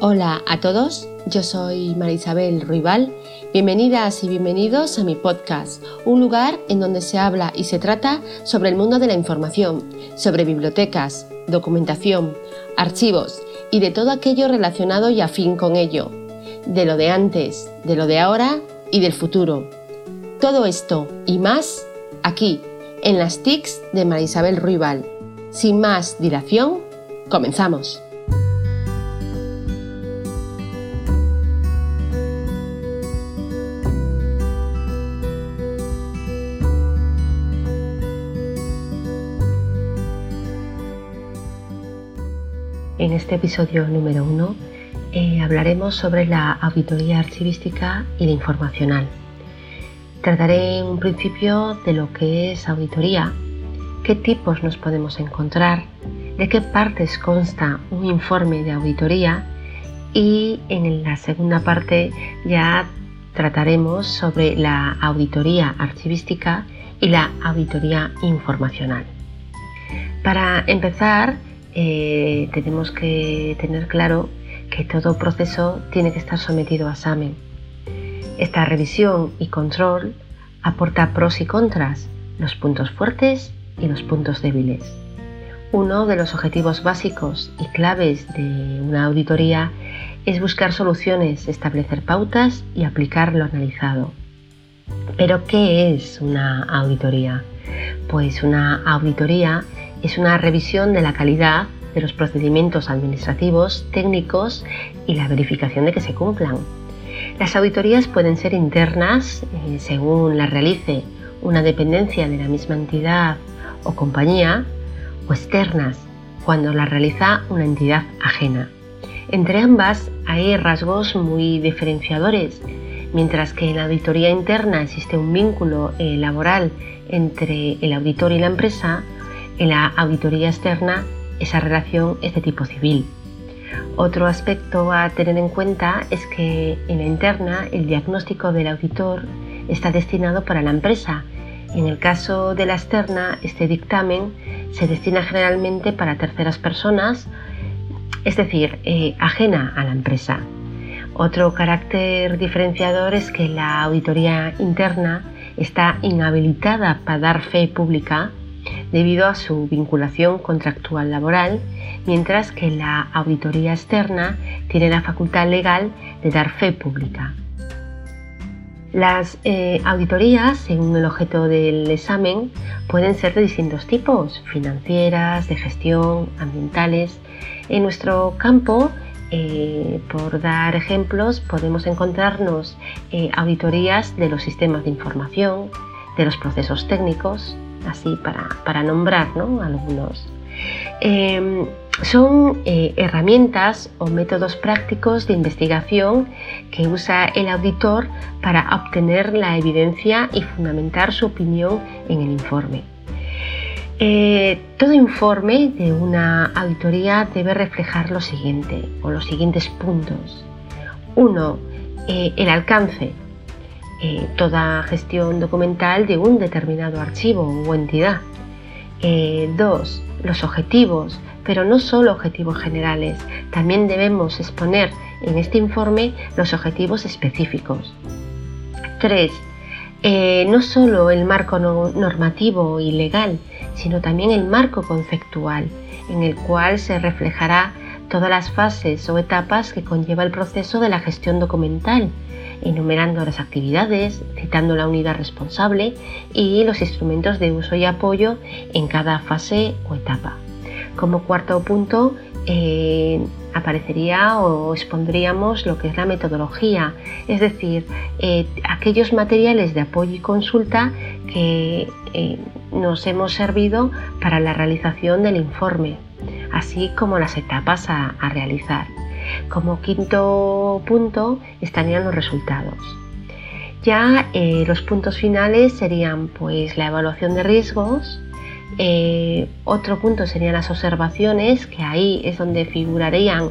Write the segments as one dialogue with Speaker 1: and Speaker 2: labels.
Speaker 1: Hola a todos, yo soy Marisabel Ruibal. Bienvenidas y bienvenidos a mi podcast, un lugar en donde se habla y se trata sobre el mundo de la información, sobre bibliotecas, documentación, archivos y de todo aquello relacionado y afín con ello, de lo de antes, de lo de ahora y del futuro. Todo esto y más aquí, en las TICs de Marisabel Ruibal. Sin más dilación, comenzamos. Este episodio número uno eh, hablaremos sobre la auditoría archivística y la informacional. Trataré en un principio de lo que es auditoría, qué tipos nos podemos encontrar, de qué partes consta un informe de auditoría y en la segunda parte ya trataremos sobre la auditoría archivística y la auditoría informacional. Para empezar, eh, tenemos que tener claro que todo proceso tiene que estar sometido a examen. Esta revisión y control aporta pros y contras, los puntos fuertes y los puntos débiles. Uno de los objetivos básicos y claves de una auditoría es buscar soluciones, establecer pautas y aplicar lo analizado. Pero, ¿qué es una auditoría? Pues una auditoría es una revisión de la calidad de los procedimientos administrativos, técnicos y la verificación de que se cumplan. Las auditorías pueden ser internas, eh, según las realice una dependencia de la misma entidad o compañía, o externas, cuando las realiza una entidad ajena. Entre ambas hay rasgos muy diferenciadores, mientras que en la auditoría interna existe un vínculo eh, laboral entre el auditor y la empresa, en la auditoría externa, esa relación es de tipo civil. Otro aspecto a tener en cuenta es que en la interna el diagnóstico del auditor está destinado para la empresa. En el caso de la externa, este dictamen se destina generalmente para terceras personas, es decir, eh, ajena a la empresa. Otro carácter diferenciador es que la auditoría interna está inhabilitada para dar fe pública debido a su vinculación contractual laboral, mientras que la auditoría externa tiene la facultad legal de dar fe pública. Las eh, auditorías, según el objeto del examen, pueden ser de distintos tipos, financieras, de gestión, ambientales. En nuestro campo, eh, por dar ejemplos, podemos encontrarnos eh, auditorías de los sistemas de información, de los procesos técnicos, así para, nombrar algunos. Em, son eh, herramientas o métodos prácticos de investigación que usa el auditor para obtener la evidencia y fundamentar su opinión en el informe. Eh, todo informe de una auditoría debe reflejar lo siguiente o los siguientes puntos. Uno, eh, el alcance, eh, toda gestión documental de un determinado archivo o entidad. Eh, dos, los objetivos, pero no solo objetivos generales, también debemos exponer en este informe los objetivos específicos. Tres, eh, no solo el marco normativo y legal, sino también el marco conceptual, en el cual se reflejará todas las fases o etapas que conlleva el proceso de la gestión documental, enumerando las actividades, citando la unidad responsable y los instrumentos de uso y apoyo en cada fase o etapa. Como cuarto punto, eh, aparecería o expondríamos lo que es la metodología, es decir, eh, aquellos materiales de apoyo y consulta que eh, nos hemos servido para la realización del informe, así como las etapas a realizar. Como quinto punto estarían los resultados. Ya eh, los puntos finales serían pues la evaluación de riesgos, eh, otro punto serían las observaciones, que ahí es donde figurarían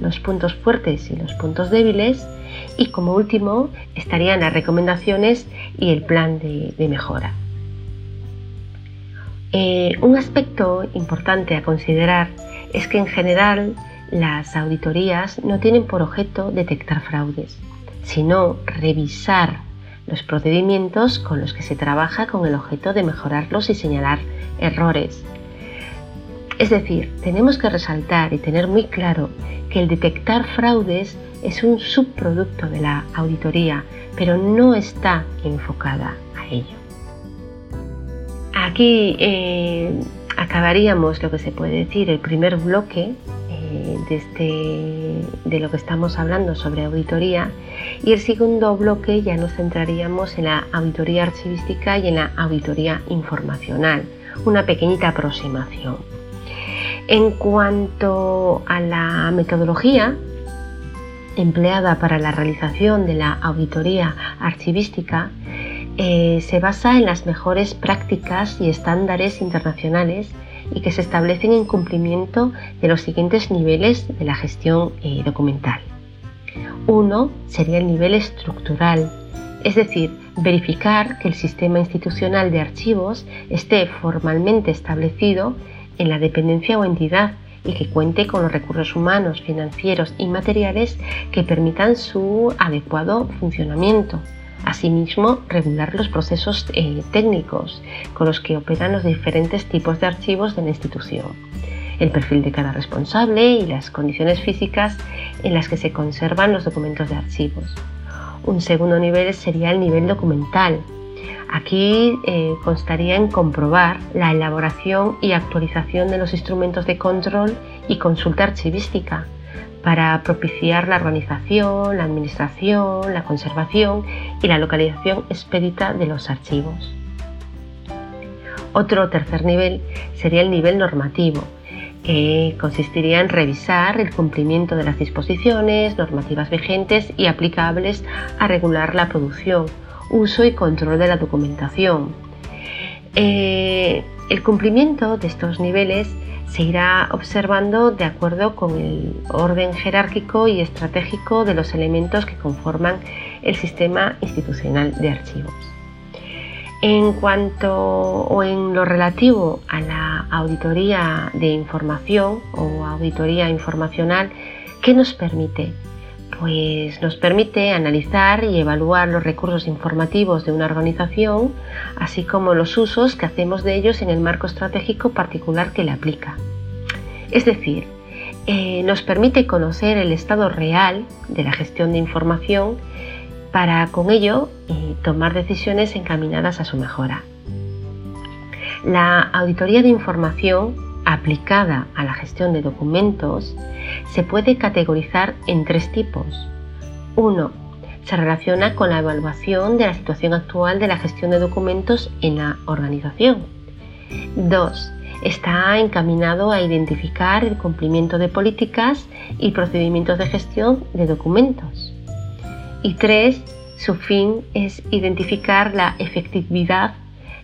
Speaker 1: los puntos fuertes y los puntos débiles. Y como último estarían las recomendaciones y el plan de, mejora. Eh, un aspecto importante a considerar es que en general las auditorías no tienen por objeto detectar fraudes, sino revisar los procedimientos con los que se trabaja con el objeto de mejorarlos y señalar errores. Es decir, tenemos que resaltar y tener muy claro que el detectar fraudes es un subproducto de la auditoría, pero no está enfocada a ello. Aquí eh, acabaríamos lo que se puede decir el primer bloque de, este, de lo que estamos hablando sobre auditoría y el segundo bloque ya nos centraríamos en la auditoría archivística y en la auditoría informacional, una pequeñita aproximación. En cuanto a la metodología, empleada para la realización de la auditoría archivística eh, se basa en las mejores prácticas y estándares internacionales y que se establecen en cumplimiento de los siguientes niveles de la gestión eh, documental. Uno sería el nivel estructural, es decir, verificar que el sistema institucional de archivos esté formalmente establecido en la dependencia o entidad y que cuente con los recursos humanos, financieros y materiales que permitan su adecuado funcionamiento. Asimismo, regular los procesos eh, técnicos con los que operan los diferentes tipos de archivos de la institución, el perfil de cada responsable y las condiciones físicas en las que se conservan los documentos de archivos. Un segundo nivel sería el nivel documental, Aquí eh, constaría en comprobar la elaboración y actualización de los instrumentos de control y consulta archivística para propiciar la organización, la administración, la conservación y la localización expedita de los archivos. Otro tercer nivel sería el nivel normativo, que consistiría en revisar el cumplimiento de las disposiciones normativas vigentes y aplicables a regular la producción, uso y control de la documentación. Eh, el cumplimiento de estos niveles se irá observando de acuerdo con el orden jerárquico y estratégico de los elementos que conforman el sistema institucional de archivos. En cuanto o en lo relativo a la auditoría de información o auditoría informacional, ¿qué nos permite? Pues nos permite analizar y evaluar los recursos informativos de una organización, así como los usos que hacemos de ellos en el marco estratégico particular que le aplica. Es decir, eh, nos permite conocer el estado real de la gestión de información para con ello eh, tomar decisiones encaminadas a su mejora. La auditoría de información aplicada a la gestión de documentos se puede categorizar en tres tipos. Uno, Se relaciona con la evaluación de la situación actual de la gestión de documentos en la organización. 2. Está encaminado a identificar el cumplimiento de políticas y procedimientos de gestión de documentos. Y 3. Su fin es identificar la efectividad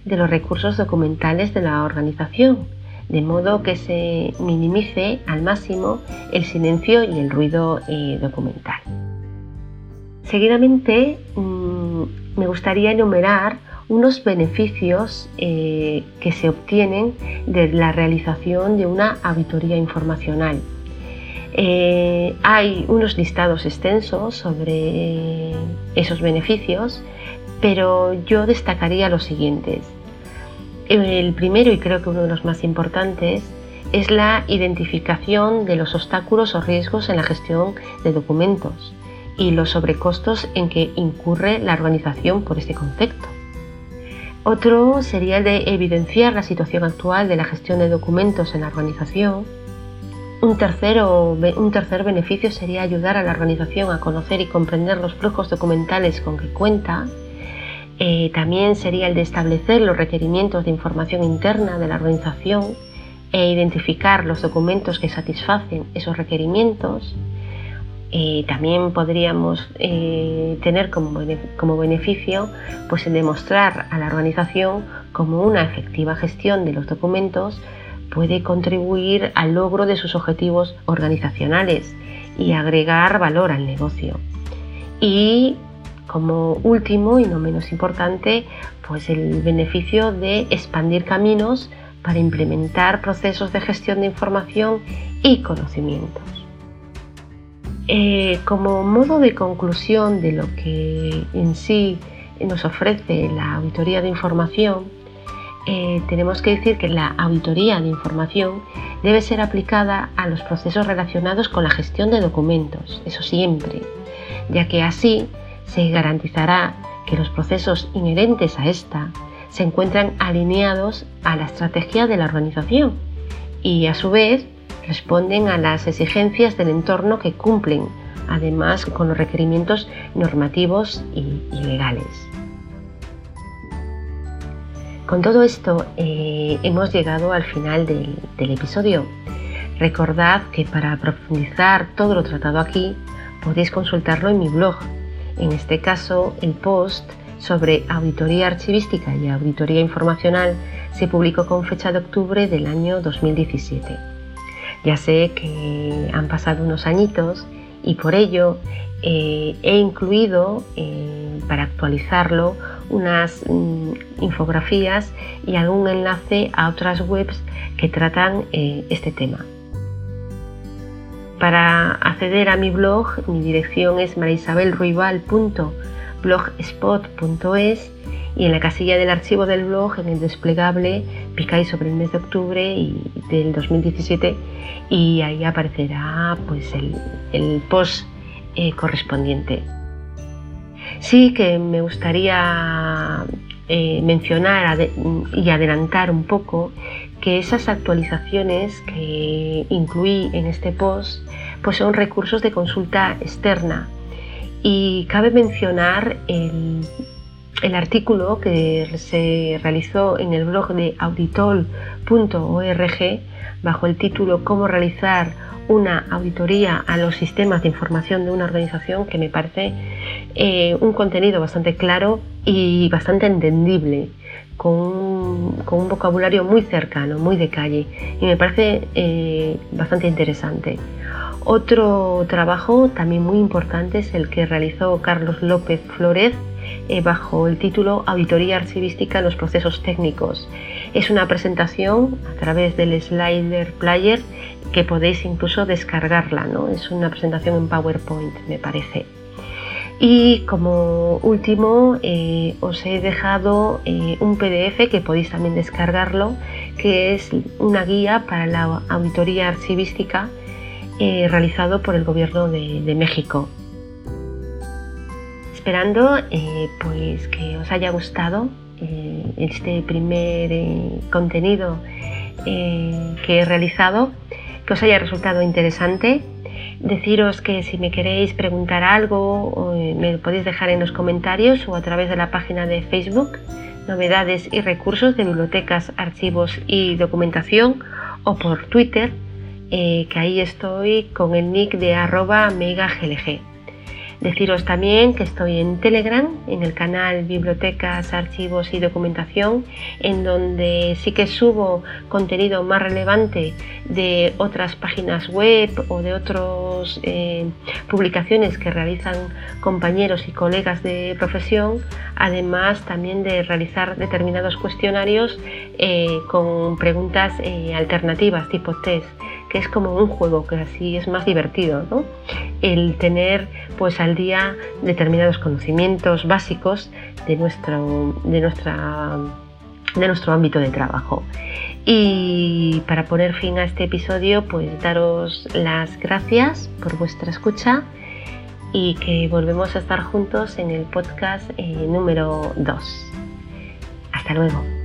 Speaker 1: de los recursos documentales de la organización de modo que se minimice al máximo el silencio y el ruido eh, documental. Seguidamente mm, me gustaría enumerar unos beneficios eh, que se obtienen de la realización de una auditoría informacional. Eh, hay unos listados extensos sobre esos beneficios, pero yo destacaría los siguientes. El primero, y creo que uno de los más importantes, es la identificación de los obstáculos o riesgos en la gestión de documentos y los sobrecostos en que incurre la organización por este concepto. Otro sería el de evidenciar la situación actual de la gestión de documentos en la organización. Un, tercero, un tercer beneficio sería ayudar a la organización a conocer y comprender los flujos documentales con que cuenta eh, también sería el de establecer los requerimientos de información interna de la organización e identificar los documentos que satisfacen esos requerimientos. Eh, también podríamos eh, tener como, como, beneficio pues, el demostrar a la organización cómo una efectiva gestión de los documentos puede contribuir al logro de sus objetivos organizacionales y agregar valor al negocio. Y como último y no menos importante, pues el beneficio de expandir caminos para implementar procesos de gestión de información y conocimientos. Eh, como modo de conclusión de lo que en sí nos ofrece la auditoría de información, eh, tenemos que decir que la auditoría de información debe ser aplicada a los procesos relacionados con la gestión de documentos, eso siempre, ya que así se garantizará que los procesos inherentes a esta se encuentran alineados a la estrategia de la organización y a su vez responden a las exigencias del entorno que cumplen, además con los requerimientos normativos y, legales. Con todo esto eh, hemos llegado al final del, del episodio. Recordad que para profundizar todo lo tratado aquí podéis consultarlo en mi blog. En este caso, el post sobre auditoría archivística y auditoría informacional se publicó con fecha de octubre del año 2017. Ya sé que han pasado unos añitos y por ello eh, he incluido eh, para actualizarlo unas mm, infografías y algún enlace a otras webs que tratan eh, este tema. Para acceder a mi blog, mi dirección es marisabelruibal.blogspot.es y en la casilla del archivo del blog, en el desplegable, picáis sobre el mes de octubre del 2017 y ahí aparecerá pues, el, post eh, correspondiente. Sí que me gustaría eh, mencionar y adelantar un poco que esas actualizaciones que incluí en este post pues son recursos de consulta externa. Y cabe mencionar el el artículo que se realizó en el blog de auditol.org bajo el título Cómo realizar una auditoría a los sistemas de información de una organización que me parece eh, un contenido bastante claro y bastante entendible, con un, vocabulario muy cercano, muy de calle y me parece eh, bastante interesante. Otro trabajo también muy importante es el que realizó Carlos López Flores eh, bajo el título Auditoría Archivística en los procesos técnicos. Es una presentación a través del Slider Player que podéis incluso descargarla, ¿no? Es una presentación en PowerPoint, me parece. Y como último, eh, os he dejado eh, un PDF que podéis también descargarlo, que es una guía para la auditoría archivística realizado por el Gobierno de México esperando eh, pues que os haya gustado eh, este primer eh, contenido que he realizado, que os haya resultado interesante. Deciros que si me queréis preguntar algo me lo podéis dejar en los comentarios o a través de la página de Facebook, novedades y recursos de bibliotecas, archivos y documentación o por Twitter, que ahí estoy con el nick de arroba megaglg. Deciros también que estoy en Telegram, en el canal Bibliotecas, Archivos y Documentación, en donde sí que subo contenido más relevante de otras páginas web o de otras eh, publicaciones que realizan compañeros y colegas de profesión, además también de realizar determinados cuestionarios eh, con preguntas eh, alternativas tipo test es como un juego, que así es más divertido, ¿no? El tener pues al día determinados conocimientos básicos de nuestro, de nuestra, de nuestro ámbito de trabajo. Y para poner fin a este episodio, pues daros las gracias por vuestra escucha y que volvemos a estar juntos en el podcast eh, número 2. Hasta luego.